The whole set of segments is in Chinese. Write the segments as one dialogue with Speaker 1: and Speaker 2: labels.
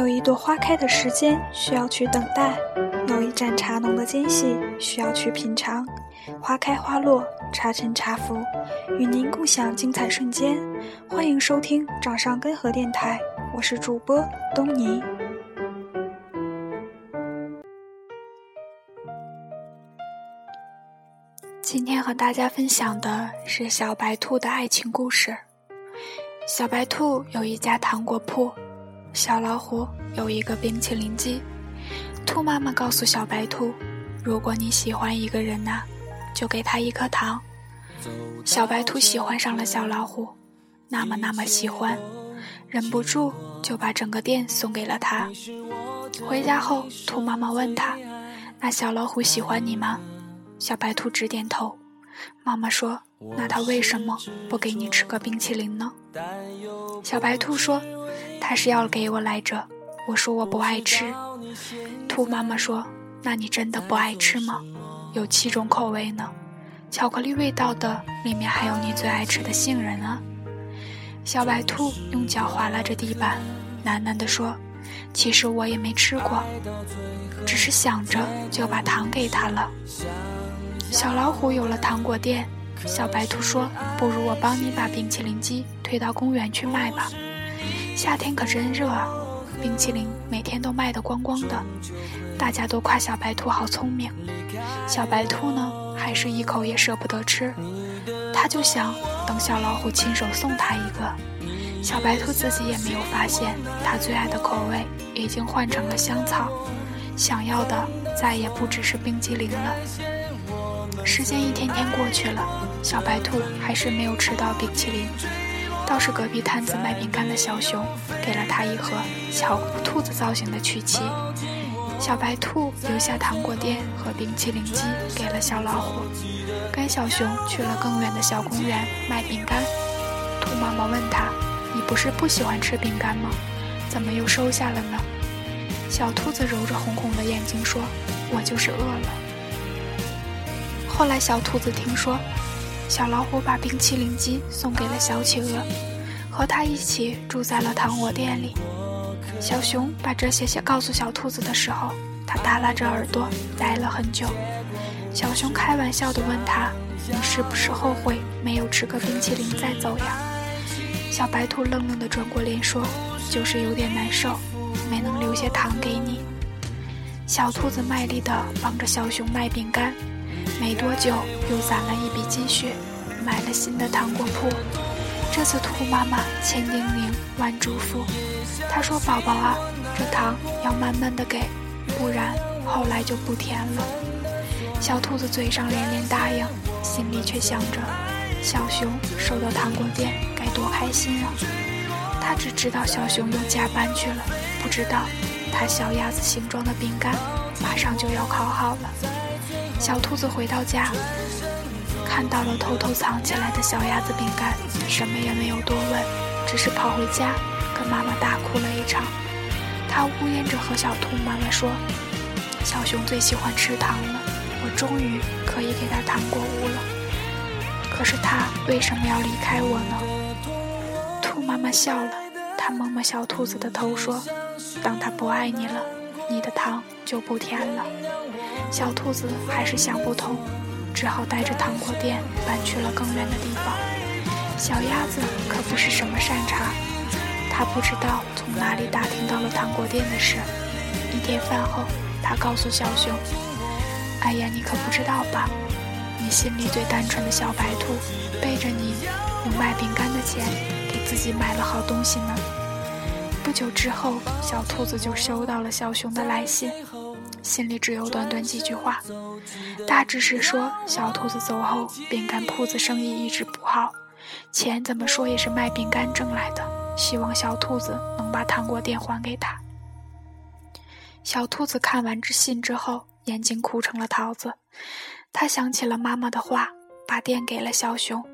Speaker 1: 有一朵花开的时间需要去等待，有一盏茶浓的间隙需要去品尝。花开花落，茶沉茶浮，与您共享精彩瞬间。欢迎收听掌上根河电台，我是主播东尼。今天和大家分享的是小白兔的爱情故事。小白兔有一家糖果铺，小老虎有一个冰淇淋机。兔妈妈告诉小白兔：“如果你喜欢一个人呐，就给他一颗糖。”小白兔喜欢上了小老虎，那么那么喜欢，忍不住就把整个店送给了他。回家后，兔妈妈问他：“那小老虎喜欢你吗？”小白兔直点头。妈妈说：“那他为什么不给你吃个冰淇淋呢？”小白兔说：“他是要给我来着。”我说：“我不爱吃。”兔妈妈说：“那你真的不爱吃吗？有七种口味呢，巧克力味道的，里面还有你最爱吃的杏仁啊。”小白兔用脚划拉着地板，喃喃地说：“其实我也没吃过，只是想着就把糖给他了。”小老虎有了糖果店，小白兔说：“不如我帮你把冰淇淋机推到公园去卖吧。夏天可真热啊，冰淇淋每天都卖得光光的，大家都夸小白兔好聪明。小白兔呢，还是一口也舍不得吃，他就想等小老虎亲手送他一个。小白兔自己也没有发现，他最爱的口味已经换成了香草，想要的再也不只是冰激凌了。”时间一天天过去了，小白兔还是没有吃到冰淇淋。倒是隔壁摊子卖饼干的小熊给了他一盒小兔子造型的曲奇。小白兔留下糖果店和冰淇淋机给了小老虎，跟小熊去了更远的小公园卖饼干。兔妈妈问他：“你不是不喜欢吃饼干吗？怎么又收下了呢？”小兔子揉着红红的眼睛说：“我就是饿了。”后来，小兔子听说，小老虎把冰淇淋机送给了小企鹅，和他一起住在了糖果店里。小熊把这些告诉小兔子的时候，他耷拉着耳朵呆了很久。小熊开玩笑地问他：“你是不是后悔没有吃个冰淇淋再走呀？”小白兔愣愣地转过脸说：“就是有点难受，没能留些糖给你。”小兔子卖力地帮着小熊卖饼干。没多久，又攒了一笔积蓄，买了新的糖果铺。这次兔妈妈千叮咛万嘱咐，她说：“宝宝啊，这糖要慢慢的给，不然后来就不甜了。”小兔子嘴上连连答应，心里却想着：小熊收到糖果店该多开心啊！他只知道小熊又加班去了，不知道他小鸭子形状的饼干马上就要烤好了。小兔子回到家，看到了偷偷藏起来的小鸭子饼干，什么也没有多问，只是跑回家跟妈妈大哭了一场。他呜咽着和小兔妈妈说：“小熊最喜欢吃糖了，我终于可以给他糖果屋了。可是他为什么要离开我呢？”兔妈妈笑了，她摸摸小兔子的头说：“当他不爱你了，你的糖就不甜了。”小兔子还是想不通，只好带着糖果店搬去了更远的地方。小鸭子可不是什么善茬，它不知道从哪里打听到了糖果店的事。一天饭后，它告诉小熊：“哎呀，你可不知道吧？你心里最单纯的小白兔，背着你用卖饼干的钱给自己买了好东西呢。”不久之后，小兔子就收到了小熊的来信。信里只有短短几句话，大致是说小兔子走后，饼干铺子生意一直不好，钱怎么说也是卖饼干挣来的，希望小兔子能把糖果店还给他。小兔子看完这信之后，眼睛哭成了桃子，他想起了妈妈的话，把店给了小熊。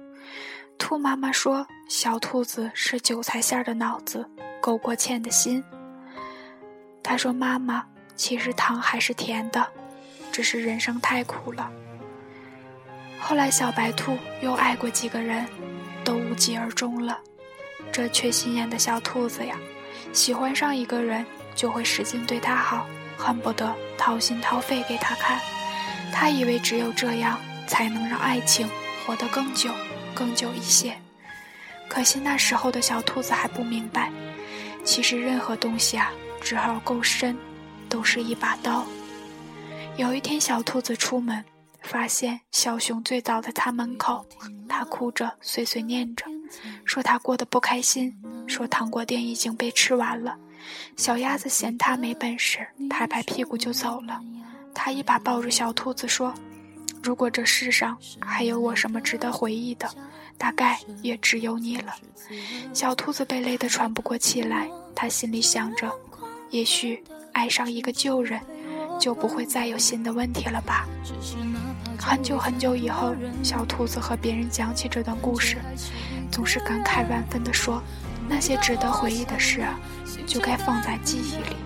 Speaker 1: 兔妈妈说：“小兔子是韭菜馅的脑子，勾过芡的心。”他说：“妈妈。”其实糖还是甜的，只是人生太苦了。后来小白兔又爱过几个人，都无疾而终了。这缺心眼的小兔子呀，喜欢上一个人就会使劲对他好，恨不得掏心掏肺给他看。他以为只有这样才能让爱情活得更久、更久一些。可惜那时候的小兔子还不明白，其实任何东西啊，只要够深，都是一把刀。有一天，小兔子出门，发现小熊醉倒在它门口，它哭着碎碎念着，说它过得不开心，说糖果店已经被吃完了。小鸭子嫌它没本事，拍拍屁股就走了。它一把抱住小兔子说：“如果这世上还有我什么值得回忆的，大概也只有你了。”小兔子被累得喘不过气来，它心里想着：也许爱上一个旧人。就不会再有新的问题了吧？很久很久以后，小兔子和别人讲起这段故事，总是感慨万分地说：“那些值得回忆的事啊，就该放在记忆里。”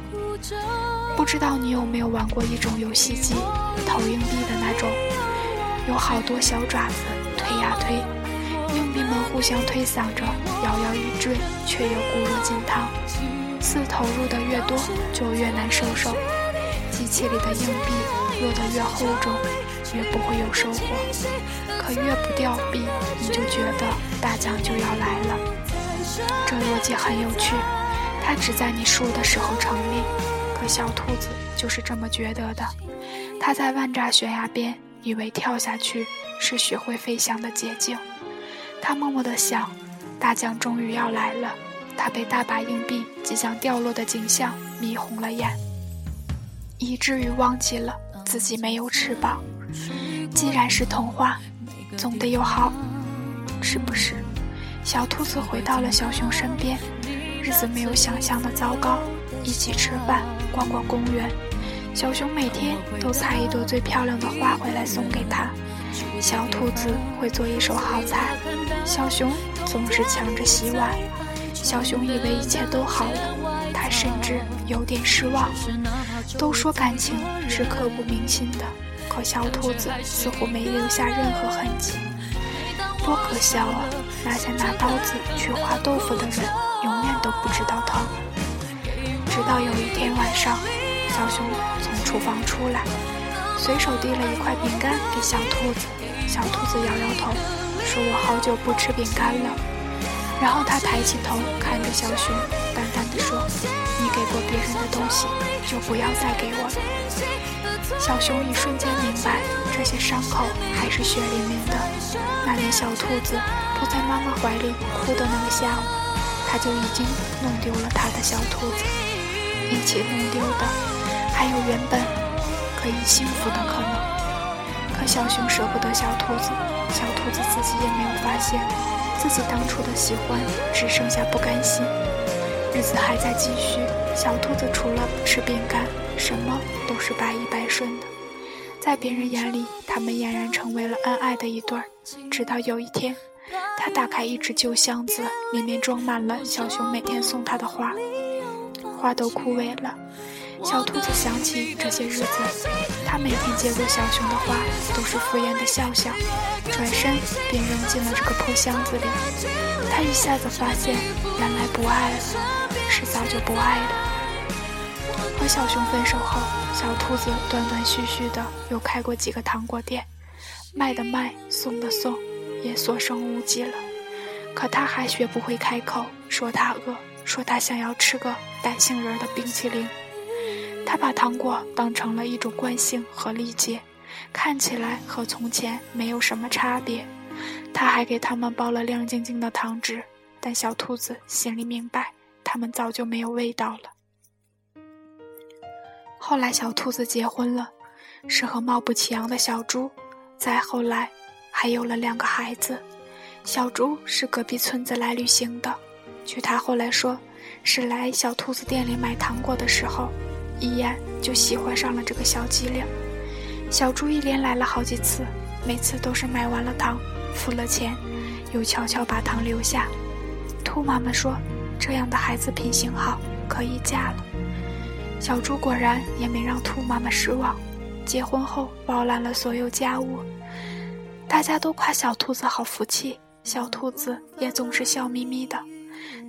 Speaker 1: 不知道你有没有玩过一种游戏机，投硬币的那种，有好多小爪子推呀推，硬币们互相推搡着，摇摇欲坠，却又固若金汤。似投入的越多，就越难收手。机器里的硬币落得越厚重，越不会有收获。可越不掉币，你就觉得大奖就要来了。这逻辑很有趣，它只在你输的时候成立。可小兔子就是这么觉得的。它在万丈悬崖边，以为跳下去是学会飞翔的捷径。他默默地想，大奖终于要来了。他被大把硬币即将掉落的景象迷红了眼。以至于忘记了自己没有翅膀。既然是童话，总得有好，是不是？小兔子回到了小熊身边，日子没有想象的糟糕。一起吃饭，逛逛公园。小熊每天都采一朵最漂亮的花回来送给他。小兔子会做一手好菜，小熊总是抢着洗碗。小熊以为一切都好了，他甚至有点失望。都说感情是刻骨铭心的，可小兔子似乎没留下任何痕迹，多可笑啊！那些拿刀子去划豆腐的人，永远都不知道疼。直到有一天晚上，小熊从厨房出来，随手递了一块饼干给小兔子。小兔子摇摇头，说：“我好久不吃饼干了。”然后他抬起头看着小熊，淡淡的说：“你给过别人的东西。”就不要再给我了。小熊一瞬间明白，这些伤口还是血淋淋的。那年小兔子扑在妈妈怀里哭的那个下午，他就已经弄丢了他的小兔子。一起弄丢的，还有原本可以幸福的可能。可小熊舍不得小兔子，小兔子自己也没有发现，自己当初的喜欢只剩下不甘心。日子还在继续，小兔子除了吃饼干，什么都是百依百顺的。在别人眼里，他们俨然成为了恩爱的一对儿。直到有一天，他打开一只旧箱子，里面装满了小熊每天送他的花，花都枯萎了。小兔子想起这些日子，他每天接过小熊的花，都是敷衍的笑笑，转身便扔进了这个破箱子里。他一下子发现，原来不爱了。是早就不爱了。和小熊分手后，小兔子断断续续的又开过几个糖果店，卖的卖，送的送，也所剩无几了。可他还学不会开口，说他饿，说他想要吃个带杏仁的冰淇淋。他把糖果当成了一种惯性和礼节，看起来和从前没有什么差别。他还给他们包了亮晶晶的糖纸，但小兔子心里明白。他们早就没有味道了。后来，小兔子结婚了，是和貌不齐扬的小猪。再后来，还有了两个孩子。小猪是隔壁村子来旅行的，据他后来说，是来小兔子店里买糖果的时候，一眼就喜欢上了这个小机灵。小猪一连来了好几次，每次都是买完了糖，付了钱，又悄悄把糖留下。兔妈妈说。这样的孩子品行好，可以嫁了。小猪果然也没让兔妈妈失望，结婚后包揽了所有家务。大家都夸小兔子好福气，小兔子也总是笑眯眯的。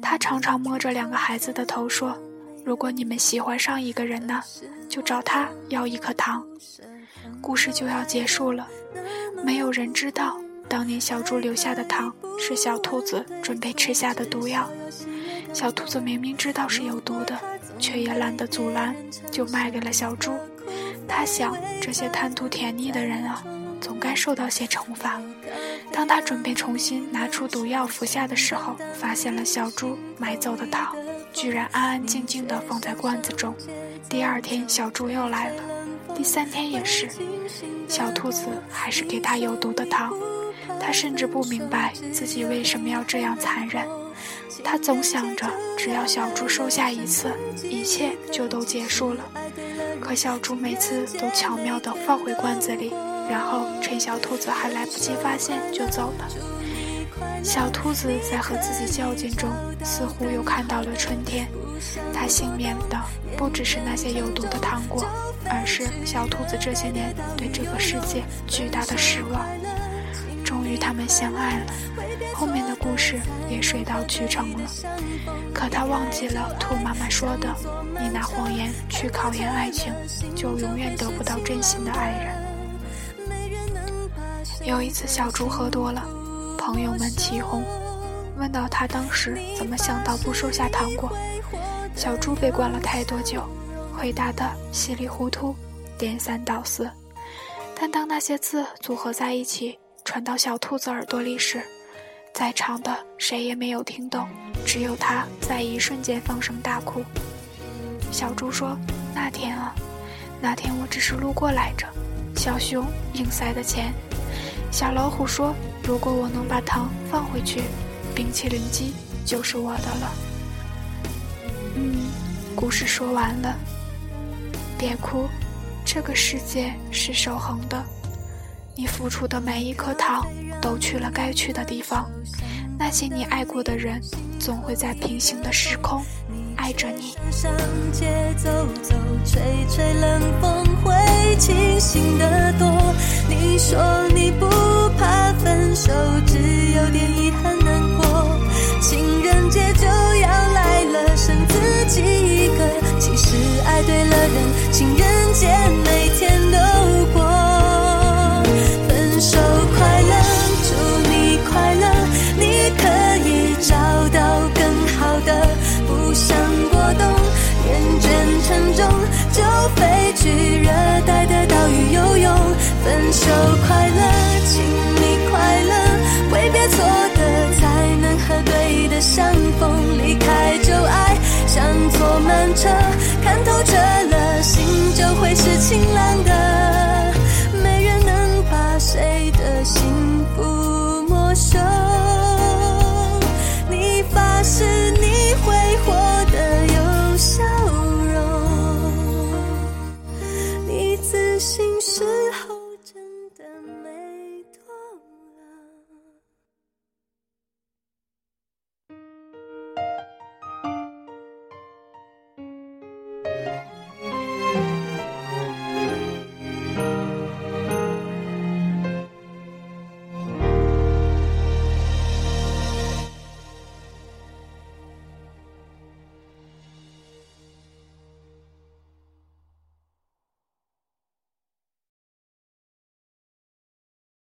Speaker 1: 他常常摸着两个孩子的头说：“如果你们喜欢上一个人呢，就找他要一颗糖。故事就要结束了，没有人知道当年小猪留下的糖是小兔子准备吃下的毒药。小兔子明明知道是有毒的，却也懒得阻拦，就卖给了小猪。他想，这些贪图甜腻的人啊，总该受到些惩罚。当他准备重新拿出毒药服下的时候，发现了小猪买走的糖，居然安安静静地放在罐子中。第二天，小猪又来了，第三天也是，小兔子还是给他有毒的糖。他甚至不明白自己为什么要这样残忍。他总想着，只要小猪收下一次，一切就都结束了。可小猪每次都巧妙地放回罐子里。然后趁小兔子还来不及发现就走了。小兔子在和自己较劲中，似乎又看到了春天。它幸免的不只是那些有毒的糖果，而是小兔子这些年对这个世界巨大的失望。终于他们相爱了，后面的故事也水到渠成了。可他忘记了兔妈妈说的：“你拿谎言去考验爱情，就永远得不到真心的爱人。”有一次，小猪喝多了，朋友们起哄，问到他当时怎么想到不收下糖果。小猪被灌了太多酒，回答的稀里糊涂，颠三倒四。但当那些字组合在一起，传到小兔子耳朵里时，在场的谁也没有听懂，只有他在一瞬间放声大哭。小猪说：“那天啊，那天我只是路过来着。”小熊硬塞的钱。小老虎说：“如果我能把糖放回去，冰淇淋机就是我的了。”嗯，故事说完了。别哭，这个世界是守恒的，你付出的每一颗糖都去了该去的地方。那些你爱过的人，总会在平行的时空爱着你。吹吹冷风，会清醒的多。你说你不分手，只有点遗憾难过。情人节就要来了，剩自己一个。其实爱对了人，情人节每天看透彻了，心就会是晴朗的。